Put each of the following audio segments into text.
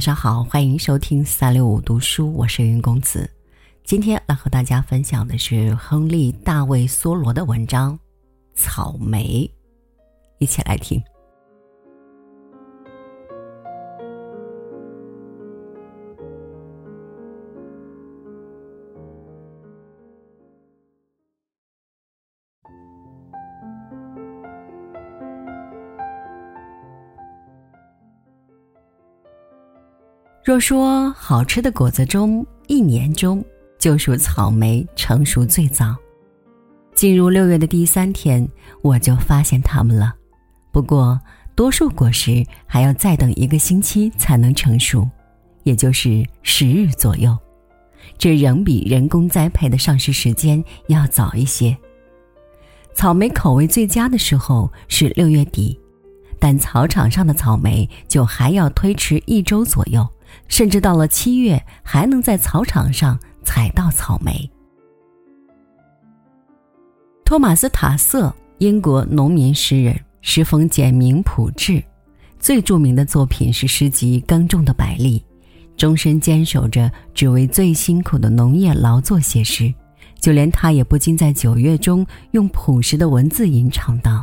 晚上好，欢迎收听三六五读书，我是云公子。今天来和大家分享的是亨利·大卫·梭罗的文章《草莓》，一起来听。若说好吃的果子中，一年中就属草莓成熟最早。进入六月的第三天，我就发现它们了。不过，多数果实还要再等一个星期才能成熟，也就是十日左右。这仍比人工栽培的上市时间要早一些。草莓口味最佳的时候是六月底，但草场上的草莓就还要推迟一周左右。甚至到了七月，还能在草场上采到草莓。托马斯·塔瑟，英国农民诗人，诗风简明朴质，最著名的作品是诗集《耕种的百丽》，终身坚守着只为最辛苦的农业劳作写诗。就连他也不禁在九月中用朴实的文字吟唱道：“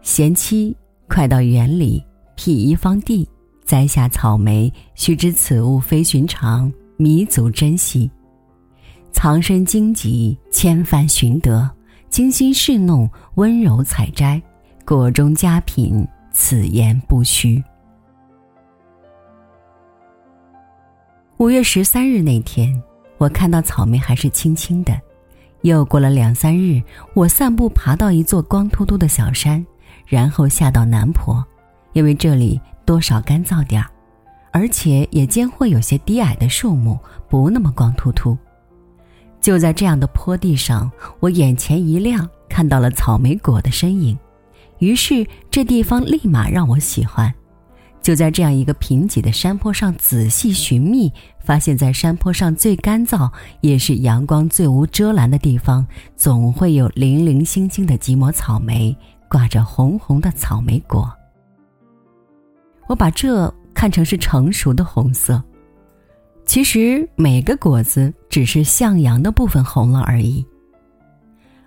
贤妻，快到园里辟一方地。”栽下草莓，须知此物非寻常，弥足珍惜。藏身荆棘，千帆寻得，精心侍弄，温柔采摘，果中佳品，此言不虚。五月十三日那天，我看到草莓还是青青的。又过了两三日，我散步爬到一座光秃秃的小山，然后下到南坡，因为这里。多少干燥点儿，而且也间会有些低矮的树木，不那么光秃秃。就在这样的坡地上，我眼前一亮，看到了草莓果的身影，于是这地方立马让我喜欢。就在这样一个贫瘠的山坡上仔细寻觅，发现在山坡上最干燥，也是阳光最无遮拦的地方，总会有零零星星的几抹草莓，挂着红红的草莓果。我把这看成是成熟的红色，其实每个果子只是向阳的部分红了而已。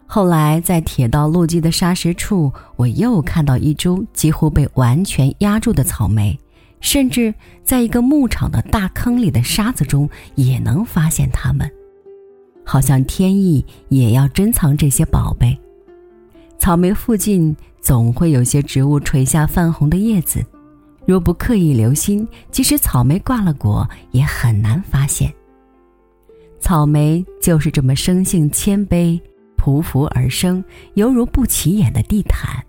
后来在铁道路基的沙石处，我又看到一株几乎被完全压住的草莓，甚至在一个牧场的大坑里的沙子中也能发现它们，好像天意也要珍藏这些宝贝。草莓附近总会有些植物垂下泛红的叶子。若不刻意留心，即使草莓挂了果，也很难发现。草莓就是这么生性谦卑、匍匐而生，犹如不起眼的地毯。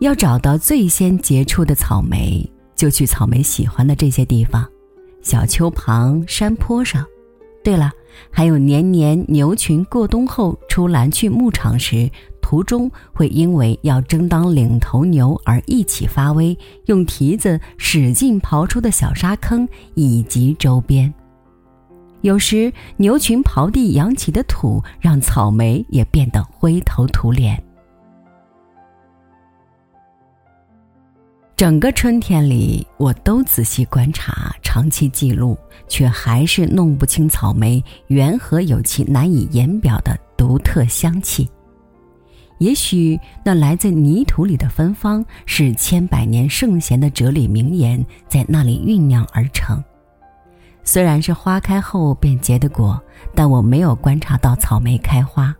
要找到最先结出的草莓，就去草莓喜欢的这些地方：小丘旁、山坡上。对了，还有年年牛群过冬后出栏去牧场时。途中会因为要争当领头牛而一起发威，用蹄子使劲刨出的小沙坑以及周边。有时牛群刨地扬起的土，让草莓也变得灰头土脸。整个春天里，我都仔细观察，长期记录，却还是弄不清草莓缘何有其难以言表的独特香气。也许那来自泥土里的芬芳是千百年圣贤的哲理名言在那里酝酿而成。虽然是花开后便结的果，但我没有观察到草莓开花。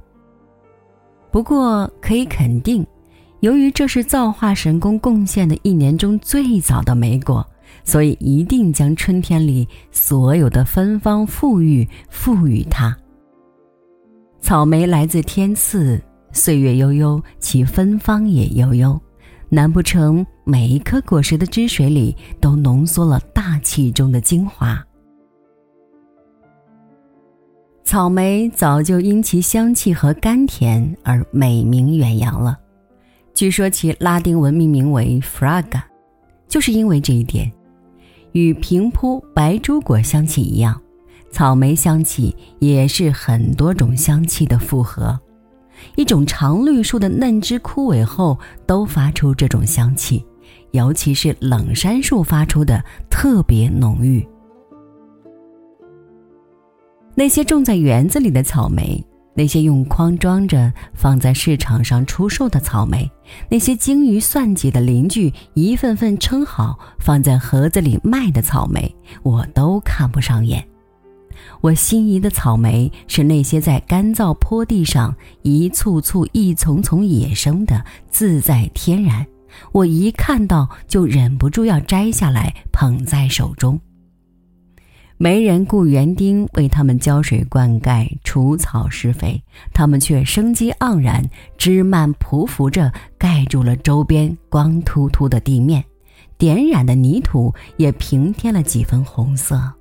不过可以肯定，由于这是造化神功贡献的一年中最早的莓果，所以一定将春天里所有的芬芳馥郁赋予它。草莓来自天赐。岁月悠悠，其芬芳也悠悠。难不成每一颗果实的汁水里都浓缩了大气中的精华？草莓早就因其香气和甘甜而美名远扬了。据说其拉丁文命名为 “fraga”，就是因为这一点。与平铺白珠果香气一样，草莓香气也是很多种香气的复合。一种常绿树的嫩枝枯萎后都发出这种香气，尤其是冷杉树发出的特别浓郁。那些种在园子里的草莓，那些用筐装着放在市场上出售的草莓，那些精于算计的邻居一份份称好放在盒子里卖的草莓，我都看不上眼。我心仪的草莓是那些在干燥坡地上一簇簇、一丛丛野生的，自在天然。我一看到就忍不住要摘下来捧在手中。没人雇园丁为他们浇水灌溉、除草施肥，他们却生机盎然，枝蔓匍匐着盖住了周边光秃秃的地面，点染的泥土也平添了几分红色。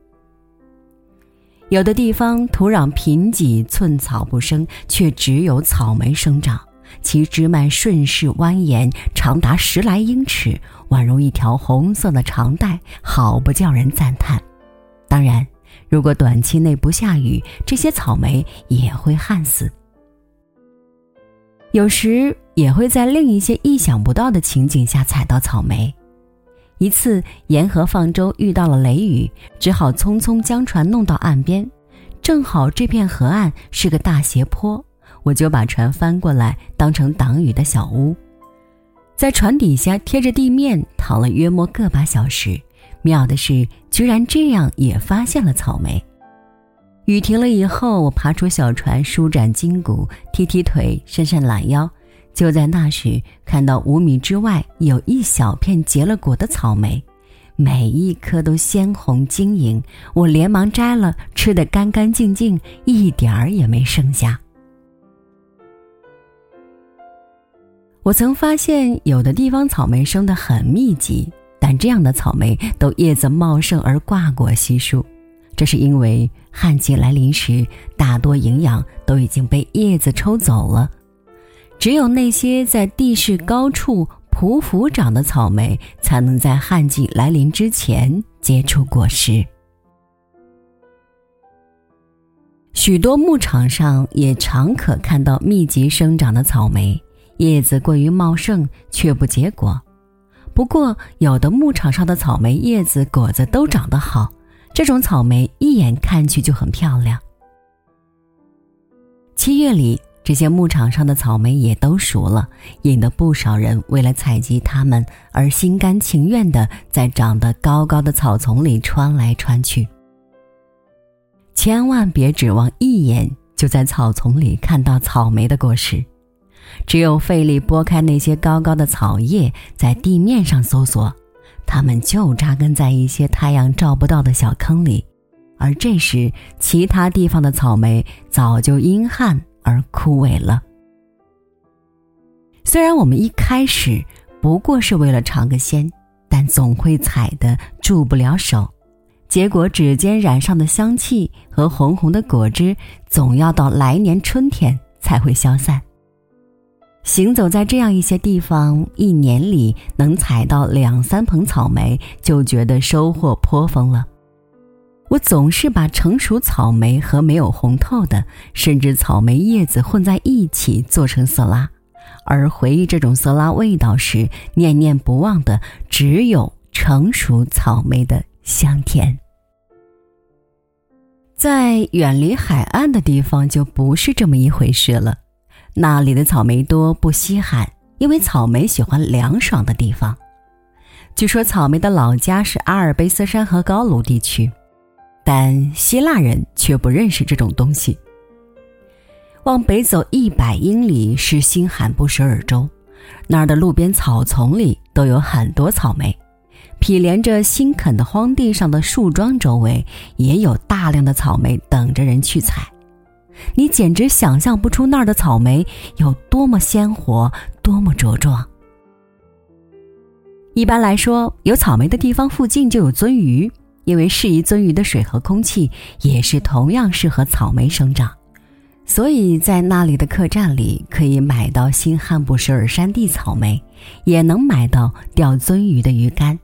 有的地方土壤贫瘠，寸草不生，却只有草莓生长，其枝蔓顺势蜿蜒，长达十来英尺，宛如一条红色的长带，好不叫人赞叹。当然，如果短期内不下雨，这些草莓也会旱死。有时也会在另一些意想不到的情景下采到草莓。一次沿河放舟遇到了雷雨，只好匆匆将船弄到岸边，正好这片河岸是个大斜坡，我就把船翻过来当成挡雨的小屋，在船底下贴着地面躺了约莫个把小时。妙的是，居然这样也发现了草莓。雨停了以后，我爬出小船，舒展筋骨，踢踢腿，伸伸懒腰。就在那时，看到五米之外有一小片结了果的草莓，每一颗都鲜红晶莹。我连忙摘了，吃得干干净净，一点儿也没剩下。我曾发现，有的地方草莓生得很密集。但这样的草莓都叶子茂盛而挂果稀疏，这是因为旱季来临时，大多营养都已经被叶子抽走了。只有那些在地势高处匍匐长的草莓，才能在旱季来临之前结出果实。许多牧场上也常可看到密集生长的草莓，叶子过于茂盛，却不结果。不过，有的牧场上的草莓叶子、果子都长得好，这种草莓一眼看去就很漂亮。七月里，这些牧场上的草莓也都熟了，引得不少人为了采集它们而心甘情愿地在长得高高的草丛里穿来穿去。千万别指望一眼就在草丛里看到草莓的果实。只有费力拨开那些高高的草叶，在地面上搜索，它们就扎根在一些太阳照不到的小坑里，而这时其他地方的草莓早就阴旱而枯萎了。虽然我们一开始不过是为了尝个鲜，但总会采的住不了手，结果指尖染上的香气和红红的果汁，总要到来年春天才会消散。行走在这样一些地方，一年里能采到两三捧草莓，就觉得收获颇丰了。我总是把成熟草莓和没有红透的，甚至草莓叶子混在一起做成色拉，而回忆这种色拉味道时，念念不忘的只有成熟草莓的香甜。在远离海岸的地方，就不是这么一回事了。那里的草莓多不稀罕，因为草莓喜欢凉爽的地方。据说草莓的老家是阿尔卑斯山和高卢地区，但希腊人却不认识这种东西。往北走一百英里是新罕布什尔州，那儿的路边草丛里都有很多草莓，毗连着新垦的荒地上的树桩周围也有大量的草莓等着人去采。你简直想象不出那儿的草莓有多么鲜活，多么茁壮。一般来说，有草莓的地方附近就有鳟鱼，因为适宜鳟鱼的水和空气也是同样适合草莓生长，所以在那里的客栈里可以买到新罕布什尔山地草莓，也能买到钓鳟鱼的鱼竿。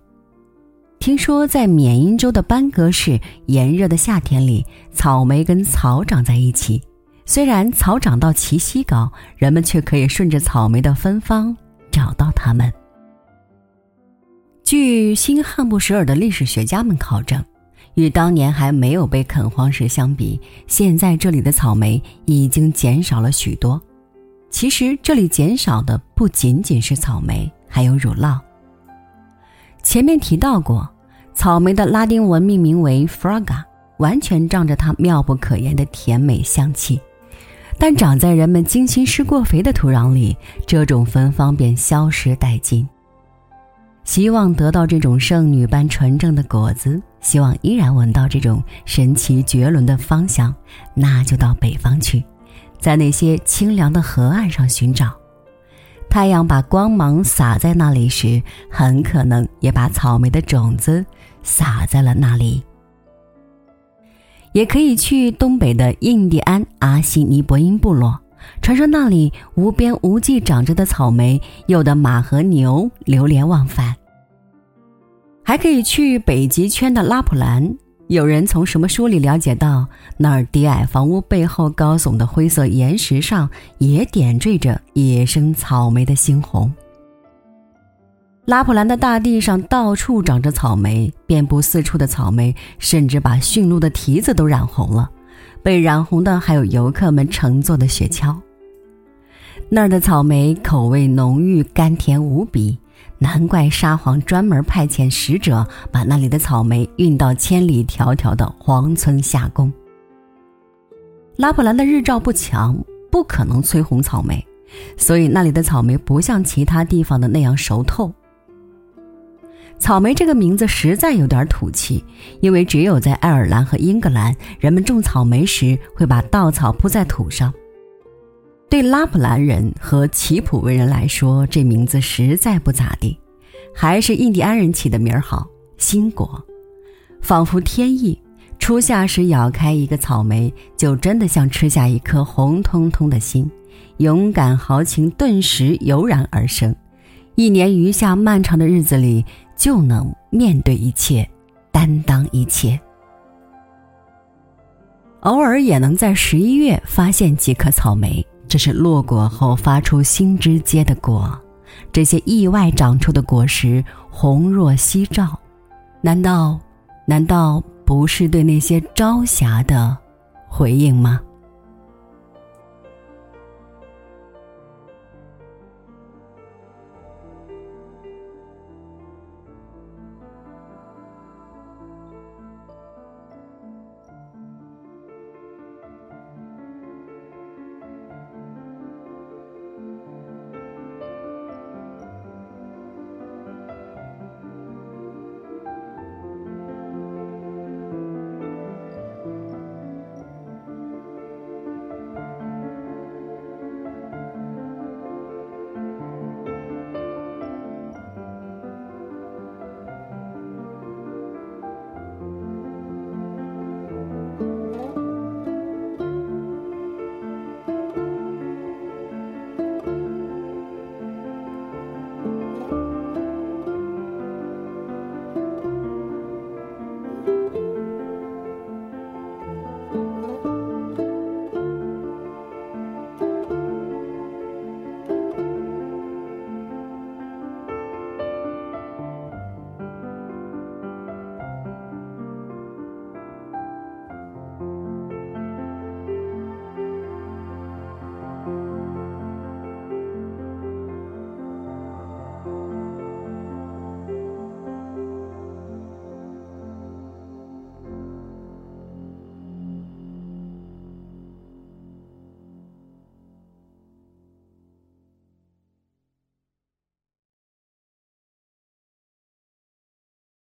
听说在缅因州的班格市炎热的夏天里，草莓跟草长在一起。虽然草长到齐膝高，人们却可以顺着草莓的芬芳找到它们。据新汉布什尔的历史学家们考证，与当年还没有被垦荒时相比，现在这里的草莓已经减少了许多。其实这里减少的不仅仅是草莓，还有乳酪。前面提到过，草莓的拉丁文命名为 Fraga，完全仗着它妙不可言的甜美香气。但长在人们精心施过肥的土壤里，这种芬芳便消失殆尽。希望得到这种圣女般纯正的果子，希望依然闻到这种神奇绝伦的芳香，那就到北方去，在那些清凉的河岸上寻找。太阳把光芒洒在那里时，很可能也把草莓的种子撒在了那里。也可以去东北的印第安阿西尼伯因部落，传说那里无边无际长着的草莓，有的马和牛流连忘返。还可以去北极圈的拉普兰，有人从什么书里了解到，那儿低矮房屋背后高耸的灰色岩石上，也点缀着野生草莓的猩红。拉普兰的大地上到处长着草莓，遍布四处的草莓甚至把驯鹿的蹄子都染红了。被染红的还有游客们乘坐的雪橇。那儿的草莓口味浓郁，甘甜无比，难怪沙皇专门派遣使者把那里的草莓运到千里迢迢的黄村下宫。拉普兰的日照不强，不可能催红草莓，所以那里的草莓不像其他地方的那样熟透。草莓这个名字实在有点土气，因为只有在爱尔兰和英格兰，人们种草莓时会把稻草铺在土上。对拉普兰人和奇普维人来说，这名字实在不咋地，还是印第安人起的名儿好。心果，仿佛天意，初夏时咬开一个草莓，就真的像吃下一颗红彤彤的心，勇敢豪情顿时油然而生。一年余下漫长的日子里。就能面对一切，担当一切。偶尔也能在十一月发现几颗草莓，这是落果后发出新枝结的果。这些意外长出的果实红若夕照，难道，难道不是对那些朝霞的回应吗？